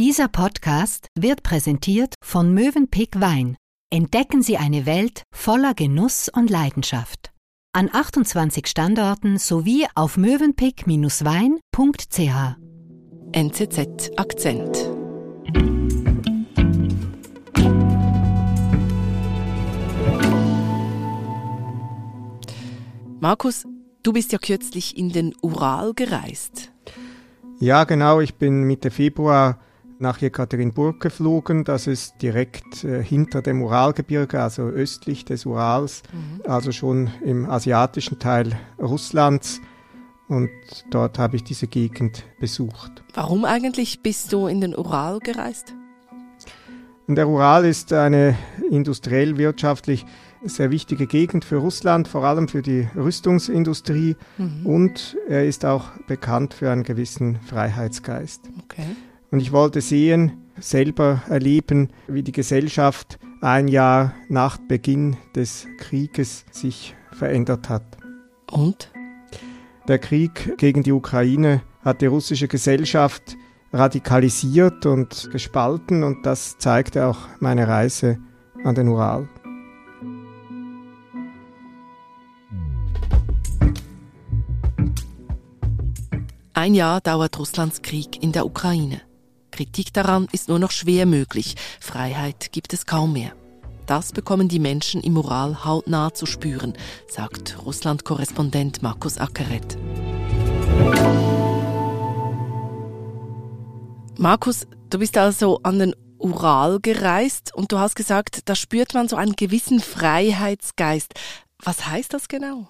Dieser Podcast wird präsentiert von Mövenpick Wein. Entdecken Sie eine Welt voller Genuss und Leidenschaft. An 28 Standorten sowie auf mövenpick-wein.ch. NZZ Akzent. Markus, du bist ja kürzlich in den Ural gereist. Ja, genau. Ich bin Mitte Februar nach Jekaterinburg geflogen. Das ist direkt äh, hinter dem Uralgebirge, also östlich des Urals, mhm. also schon im asiatischen Teil Russlands. Und dort habe ich diese Gegend besucht. Warum eigentlich bist du in den Ural gereist? Der Ural ist eine industriell wirtschaftlich sehr wichtige Gegend für Russland, vor allem für die Rüstungsindustrie. Mhm. Und er ist auch bekannt für einen gewissen Freiheitsgeist. Okay. Und ich wollte sehen, selber erleben, wie die Gesellschaft ein Jahr nach Beginn des Krieges sich verändert hat. Und? Der Krieg gegen die Ukraine hat die russische Gesellschaft radikalisiert und gespalten und das zeigte auch meine Reise an den Ural. Ein Jahr dauert Russlands Krieg in der Ukraine. Kritik daran ist nur noch schwer möglich. Freiheit gibt es kaum mehr. Das bekommen die Menschen im Ural hautnah zu spüren, sagt Russland-Korrespondent Markus Ackeret. Markus, du bist also an den Ural gereist und du hast gesagt, da spürt man so einen gewissen Freiheitsgeist. Was heißt das genau?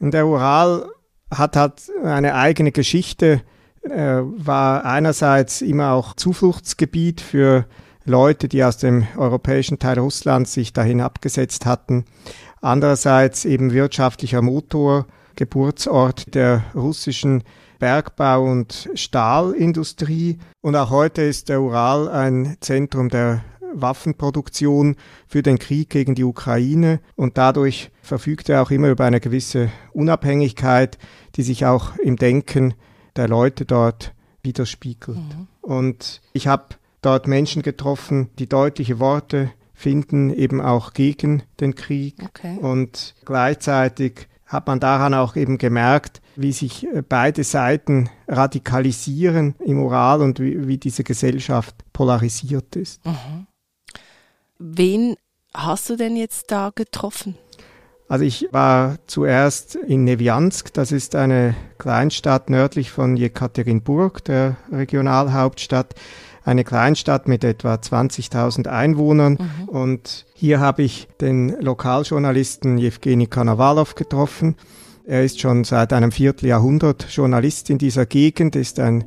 Der Ural hat halt eine eigene Geschichte, er war einerseits immer auch Zufluchtsgebiet für Leute, die aus dem europäischen Teil Russlands sich dahin abgesetzt hatten. Andererseits eben wirtschaftlicher Motor, Geburtsort der russischen Bergbau- und Stahlindustrie. Und auch heute ist der Ural ein Zentrum der Waffenproduktion für den Krieg gegen die Ukraine und dadurch verfügt er auch immer über eine gewisse Unabhängigkeit, die sich auch im Denken der Leute dort widerspiegelt. Mhm. Und ich habe dort Menschen getroffen, die deutliche Worte finden, eben auch gegen den Krieg. Okay. Und gleichzeitig hat man daran auch eben gemerkt, wie sich äh, beide Seiten radikalisieren im Moral und wie, wie diese Gesellschaft polarisiert ist. Mhm. Wen hast du denn jetzt da getroffen? Also ich war zuerst in Neviansk, das ist eine Kleinstadt nördlich von Jekaterinburg, der Regionalhauptstadt. Eine Kleinstadt mit etwa 20.000 Einwohnern. Mhm. Und hier habe ich den Lokaljournalisten Jewgeni Kanawalow getroffen. Er ist schon seit einem Vierteljahrhundert Journalist in dieser Gegend, ist ein,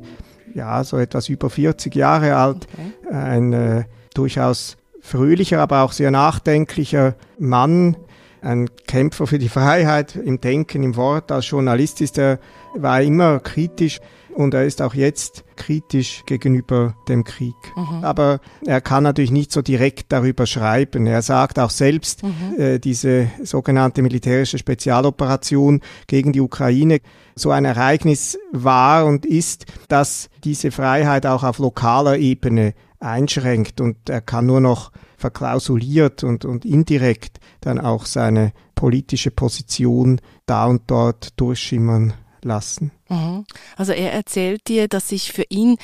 ja, so etwas über 40 Jahre alt, okay. ein äh, durchaus fröhlicher, aber auch sehr nachdenklicher Mann, ein Kämpfer für die Freiheit im Denken, im Wort. Als Journalist ist er, war er immer kritisch und er ist auch jetzt kritisch gegenüber dem Krieg. Mhm. Aber er kann natürlich nicht so direkt darüber schreiben. Er sagt auch selbst, mhm. äh, diese sogenannte militärische Spezialoperation gegen die Ukraine, so ein Ereignis war und ist, dass diese Freiheit auch auf lokaler Ebene einschränkt und er kann nur noch verklausuliert und, und indirekt dann auch seine politische Position da und dort durchschimmern lassen. Mhm. Also er erzählt dir, dass sich für ihn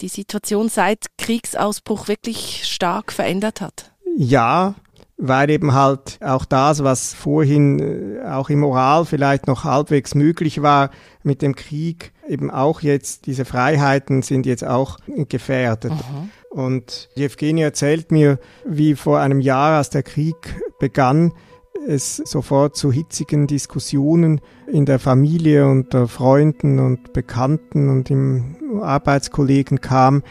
die Situation seit Kriegsausbruch wirklich stark verändert hat. Ja, weil eben halt auch das, was vorhin äh, auch im Moral vielleicht noch halbwegs möglich war mit dem Krieg, eben auch jetzt, diese Freiheiten sind jetzt auch gefährdet. Mhm. Und Evgeny erzählt mir, wie vor einem Jahr, als der Krieg begann, es sofort zu hitzigen Diskussionen in der Familie unter Freunden und Bekannten und im Arbeitskollegen kam,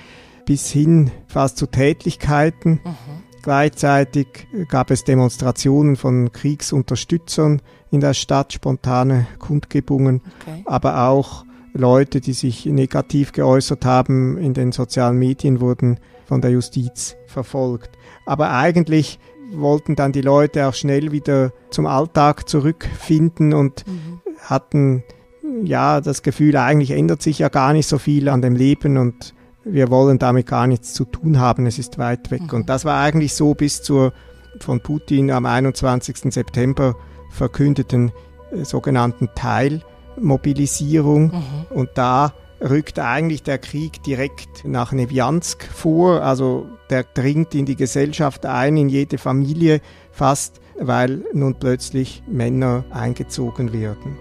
bis hin fast zu Tätlichkeiten. Mhm. Gleichzeitig gab es Demonstrationen von Kriegsunterstützern in der Stadt, spontane Kundgebungen, okay. aber auch Leute, die sich negativ geäußert haben in den sozialen Medien, wurden von der Justiz verfolgt. Aber eigentlich wollten dann die Leute auch schnell wieder zum Alltag zurückfinden und mhm. hatten ja das Gefühl, eigentlich ändert sich ja gar nicht so viel an dem Leben und wir wollen damit gar nichts zu tun haben, es ist weit weg. Mhm. Und das war eigentlich so bis zur von Putin am 21. September verkündeten äh, sogenannten Teilmobilisierung. Mhm. Und da rückt eigentlich der Krieg direkt nach Neviansk vor. Also der dringt in die Gesellschaft ein, in jede Familie fast, weil nun plötzlich Männer eingezogen werden.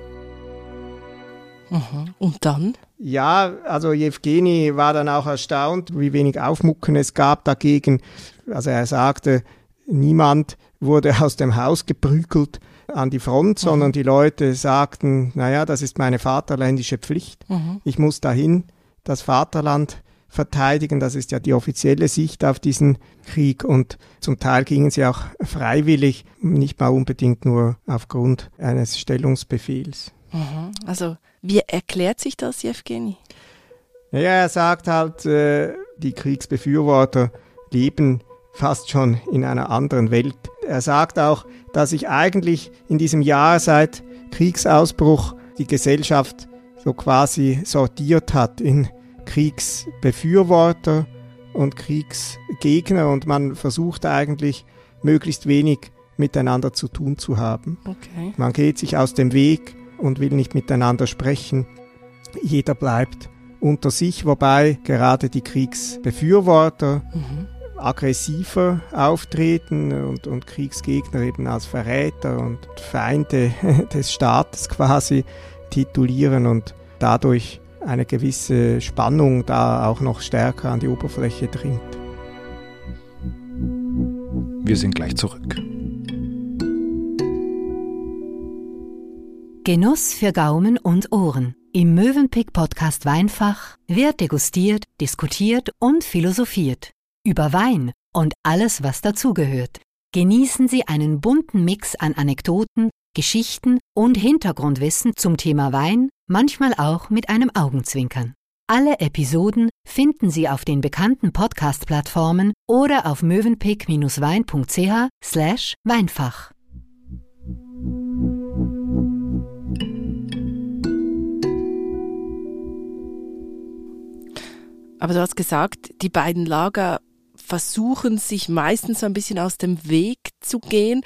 Mhm. Und dann? Ja, also Jewgeni war dann auch erstaunt, wie wenig Aufmucken es gab dagegen. Also er sagte, niemand wurde aus dem Haus geprügelt an die Front, Mhm. sondern die Leute sagten, naja, das ist meine vaterländische Pflicht. Mhm. Ich muss dahin das Vaterland verteidigen. Das ist ja die offizielle Sicht auf diesen Krieg. Und zum Teil gingen sie auch freiwillig, nicht mal unbedingt nur aufgrund eines Stellungsbefehls. Mhm. Also, wie erklärt sich das, Jewgeni? Naja, er sagt halt, äh, die Kriegsbefürworter leben fast schon in einer anderen Welt. Er sagt auch, dass sich eigentlich in diesem Jahr seit Kriegsausbruch die Gesellschaft so quasi sortiert hat in Kriegsbefürworter und Kriegsgegner und man versucht eigentlich möglichst wenig miteinander zu tun zu haben. Okay. Man geht sich aus dem Weg und will nicht miteinander sprechen. Jeder bleibt unter sich, wobei gerade die Kriegsbefürworter Mhm. Aggressiver auftreten und, und Kriegsgegner eben als Verräter und Feinde des Staates quasi titulieren und dadurch eine gewisse Spannung da auch noch stärker an die Oberfläche dringt. Wir sind gleich zurück. Genuss für Gaumen und Ohren. Im Mövenpick Podcast Weinfach wird degustiert, diskutiert und philosophiert. Über Wein und alles, was dazugehört. Genießen Sie einen bunten Mix an Anekdoten, Geschichten und Hintergrundwissen zum Thema Wein, manchmal auch mit einem Augenzwinkern. Alle Episoden finden Sie auf den bekannten Podcast-Plattformen oder auf mövenpick-wein.ch slash Weinfach. Aber du hast gesagt, die beiden Lager versuchen sich meistens so ein bisschen aus dem Weg zu gehen,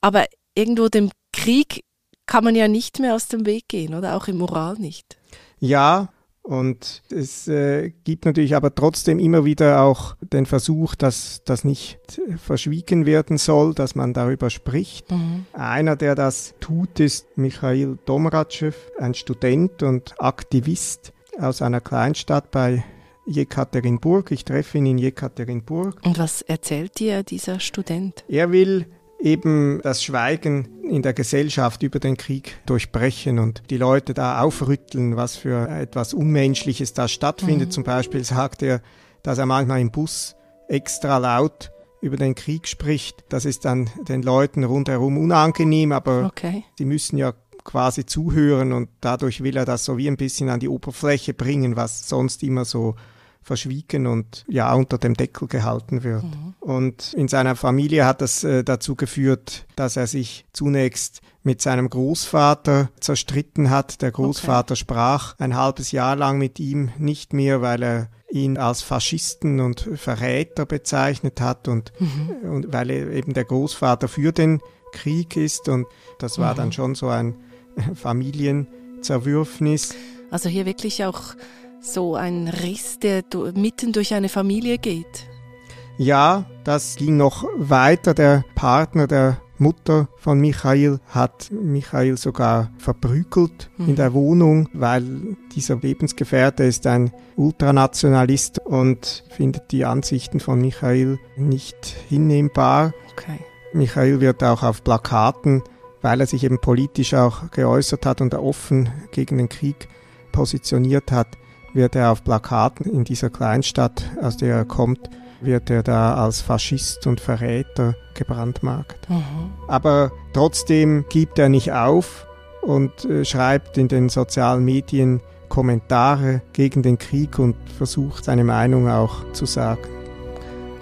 aber irgendwo dem Krieg kann man ja nicht mehr aus dem Weg gehen, oder auch im Moral nicht. Ja, und es äh, gibt natürlich aber trotzdem immer wieder auch den Versuch, dass das nicht verschwiegen werden soll, dass man darüber spricht. Mhm. Einer, der das tut, ist Michail Domratschew, ein Student und Aktivist aus einer Kleinstadt bei Jekaterinburg. Ich treffe ihn in Jekaterinburg. Und was erzählt dir dieser Student? Er will eben das Schweigen in der Gesellschaft über den Krieg durchbrechen und die Leute da aufrütteln, was für etwas Unmenschliches da stattfindet. Mhm. Zum Beispiel sagt er, dass er manchmal im Bus extra laut über den Krieg spricht. Das ist dann den Leuten rundherum unangenehm, aber Okay. sie müssen ja quasi zuhören und dadurch will er das so wie ein bisschen an die Oberfläche bringen, was sonst immer so verschwiegen und ja unter dem Deckel gehalten wird. Mhm. Und in seiner Familie hat das äh, dazu geführt, dass er sich zunächst mit seinem Großvater zerstritten hat. Der Großvater sprach ein halbes Jahr lang mit ihm nicht mehr, weil er ihn als Faschisten und Verräter bezeichnet hat und, Mhm. und weil er eben der Großvater für den Krieg ist und das war Mhm. dann schon so ein Familienzerwürfnis. Also hier wirklich auch so ein Riss, der mitten durch eine Familie geht. Ja, das ging noch weiter. Der Partner der Mutter von Michael hat Michael sogar verprügelt Mhm. in der Wohnung, weil dieser Lebensgefährte ist ein Ultranationalist und findet die Ansichten von Michael nicht hinnehmbar. Okay. Michael wird auch auf Plakaten, weil er sich eben politisch auch geäußert hat und er offen gegen den Krieg positioniert hat, wird er auf Plakaten in dieser Kleinstadt, aus der er kommt, wird er da als Faschist und Verräter gebrandmarkt. Mhm. Aber trotzdem gibt er nicht auf und äh, schreibt in den sozialen Medien Kommentare gegen den Krieg und versucht seine Meinung auch zu sagen.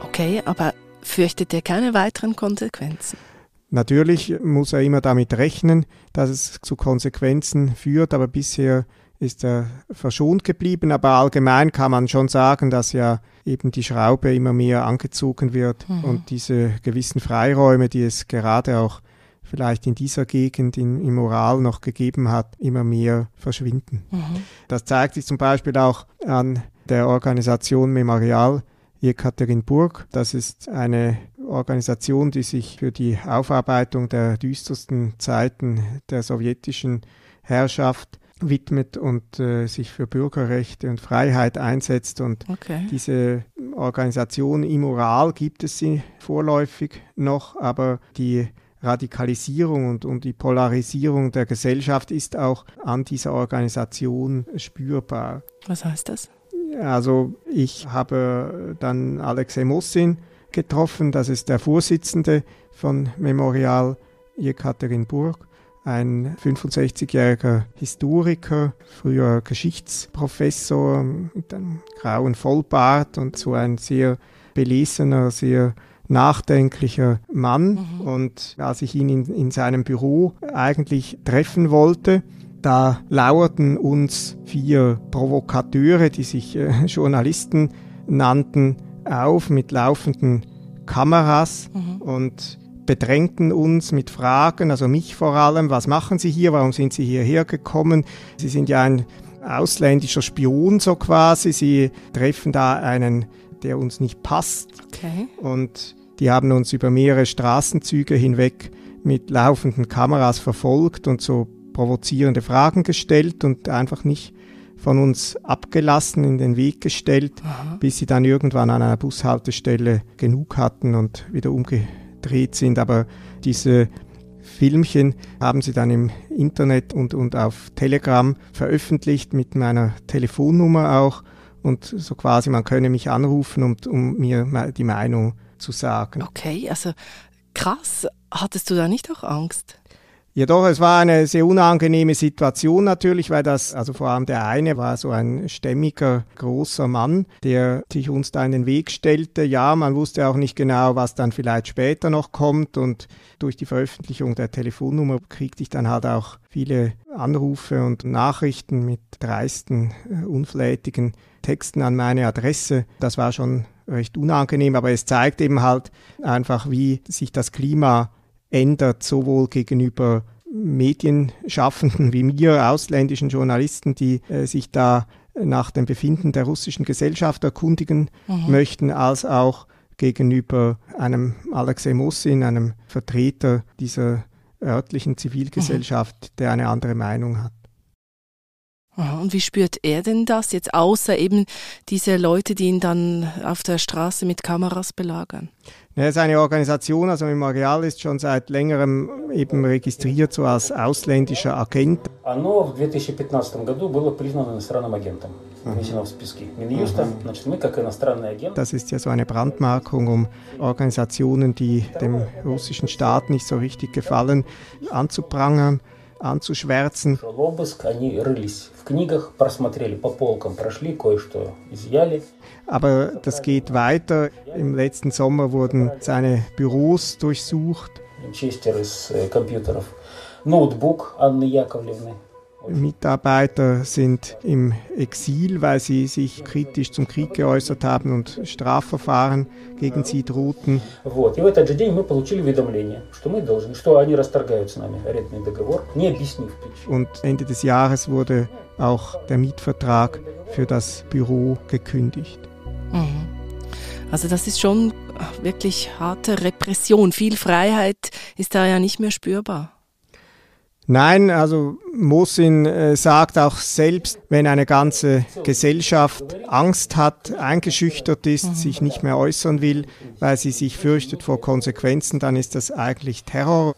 Okay, aber fürchtet er keine weiteren Konsequenzen? Natürlich muss er immer damit rechnen, dass es zu Konsequenzen führt, aber bisher ist er verschont geblieben, aber allgemein kann man schon sagen, dass ja eben die Schraube immer mehr angezogen wird mhm. und diese gewissen Freiräume, die es gerade auch vielleicht in dieser Gegend in, im Moral noch gegeben hat, immer mehr verschwinden. Mhm. Das zeigt sich zum Beispiel auch an der Organisation Memorial Jekaterinburg. Das ist eine Organisation, die sich für die Aufarbeitung der düstersten Zeiten der sowjetischen Herrschaft widmet und äh, sich für Bürgerrechte und Freiheit einsetzt. Und okay. diese Organisation Immoral gibt es sie vorläufig noch, aber die Radikalisierung und, und die Polarisierung der Gesellschaft ist auch an dieser Organisation spürbar. Was heißt das? Also ich habe dann Alexei Mossin getroffen, das ist der Vorsitzende von Memorial Jekaterinburg ein 65-jähriger Historiker, früher Geschichtsprofessor mit einem grauen Vollbart und so ein sehr belesener, sehr nachdenklicher Mann. Mhm. Und als ich ihn in, in seinem Büro eigentlich treffen wollte, da lauerten uns vier Provokateure, die sich äh, Journalisten nannten, auf mit laufenden Kameras mhm. und bedrängten uns mit Fragen, also mich vor allem, was machen Sie hier, warum sind Sie hierher gekommen? Sie sind ja ein ausländischer Spion so quasi, Sie treffen da einen, der uns nicht passt. Okay. Und die haben uns über mehrere Straßenzüge hinweg mit laufenden Kameras verfolgt und so provozierende Fragen gestellt und einfach nicht von uns abgelassen, in den Weg gestellt, Aha. bis sie dann irgendwann an einer Bushaltestelle genug hatten und wieder umgekehrt gedreht sind, aber diese Filmchen haben sie dann im Internet und, und auf Telegram veröffentlicht mit meiner Telefonnummer auch und so quasi, man könne mich anrufen, um, um mir die Meinung zu sagen. Okay, also krass. Hattest du da nicht auch Angst? Ja doch, es war eine sehr unangenehme Situation natürlich, weil das, also vor allem der eine war so ein stämmiger, großer Mann, der sich uns da in den Weg stellte. Ja, man wusste auch nicht genau, was dann vielleicht später noch kommt und durch die Veröffentlichung der Telefonnummer kriegte ich dann halt auch viele Anrufe und Nachrichten mit dreisten, äh, unflätigen Texten an meine Adresse. Das war schon recht unangenehm, aber es zeigt eben halt einfach, wie sich das Klima ändert, sowohl gegenüber Medienschaffenden wie mir, ausländischen Journalisten, die äh, sich da nach dem Befinden der russischen Gesellschaft erkundigen mhm. möchten, als auch gegenüber einem Alexei Mossin, einem Vertreter dieser örtlichen Zivilgesellschaft, mhm. der eine andere Meinung hat. Und wie spürt er denn das jetzt, außer eben diese Leute, die ihn dann auf der Straße mit Kameras belagern? Ja, seine Organisation, also Memorial, ist schon seit längerem eben registriert so als ausländischer Agent. Оно в 2015 году было признано иностранным агентом. Внесено в списки Минюста. Значит, мы как иностранный агент. Das ist ja so eine Brandmarkung, um Organisationen, die dem russischen Staat nicht so richtig gefallen, anzuprangern anzuschwärzen. Aber das geht weiter. Im letzten Sommer wurden seine Büros durchsucht. Ноутбук Анны Яковлевны Mitarbeiter sind im Exil, weil sie sich kritisch zum Krieg geäußert haben und Strafverfahren gegen sie drohten. Und Ende des Jahres wurde auch der Mietvertrag für das Büro gekündigt. Mhm. Also das ist schon wirklich harte Repression. Viel Freiheit ist da ja nicht mehr spürbar. Nein, also Mosin äh, sagt auch selbst, wenn eine ganze Gesellschaft Angst hat, eingeschüchtert ist, mhm. sich nicht mehr äußern will, weil sie sich fürchtet vor Konsequenzen, dann ist das eigentlich Terror.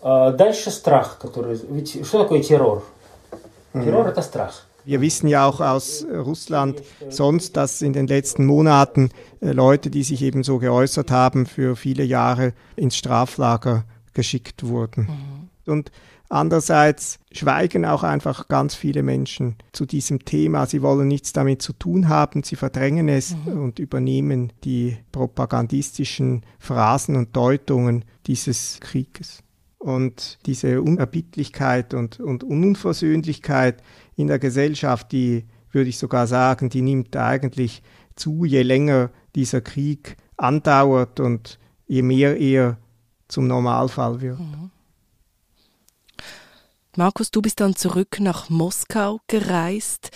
Wir wissen ja auch aus Russland sonst, dass in den letzten Monaten äh, Leute, die sich eben so geäußert haben, für viele Jahre ins Straflager geschickt wurden. Mhm. Und Andererseits schweigen auch einfach ganz viele Menschen zu diesem Thema. Sie wollen nichts damit zu tun haben, sie verdrängen es mhm. und übernehmen die propagandistischen Phrasen und Deutungen dieses Krieges. Und diese Unerbittlichkeit und, und Unversöhnlichkeit in der Gesellschaft, die würde ich sogar sagen, die nimmt eigentlich zu, je länger dieser Krieg andauert und je mehr er zum Normalfall wird. Mhm. Markus, du bist dann zurück nach Moskau gereist.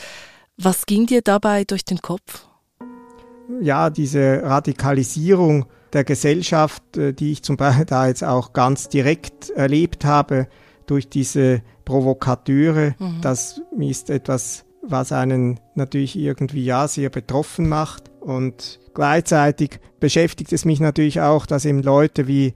Was ging dir dabei durch den Kopf? Ja, diese Radikalisierung der Gesellschaft, äh, die ich zum Beispiel da jetzt auch ganz direkt erlebt habe, durch diese Provokateure, mhm. das ist etwas, was einen natürlich irgendwie ja sehr betroffen macht. Und gleichzeitig beschäftigt es mich natürlich auch, dass eben Leute wie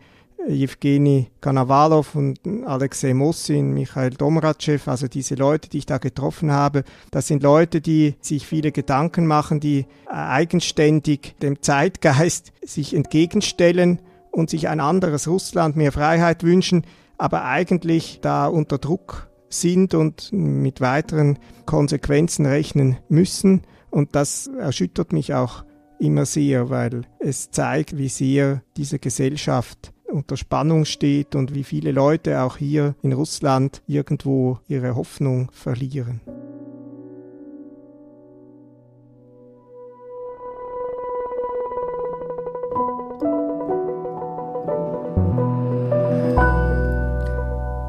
Evgeny Kanawalow und Alexei Mossin, Michael Domratschew, also diese Leute, die ich da getroffen habe, das sind Leute, die sich viele Gedanken machen, die eigenständig dem Zeitgeist sich entgegenstellen und sich ein anderes Russland, mehr Freiheit wünschen, aber eigentlich da unter Druck sind und mit weiteren Konsequenzen rechnen müssen. Und das erschüttert mich auch immer sehr, weil es zeigt, wie sehr diese Gesellschaft unter Spannung steht und wie viele Leute auch hier in Russland irgendwo ihre Hoffnung verlieren.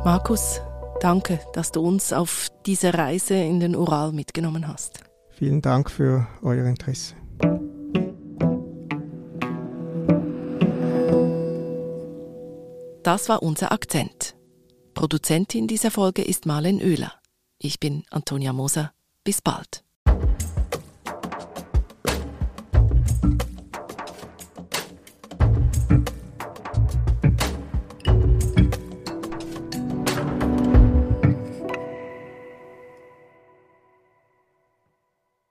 Markus, danke, dass du uns auf diese Reise in den Ural mitgenommen hast. Vielen Dank für euer Interesse. Das war unser Akzent. Produzentin dieser Folge ist Marlen Oehler. Ich bin Antonia Moser. Bis bald.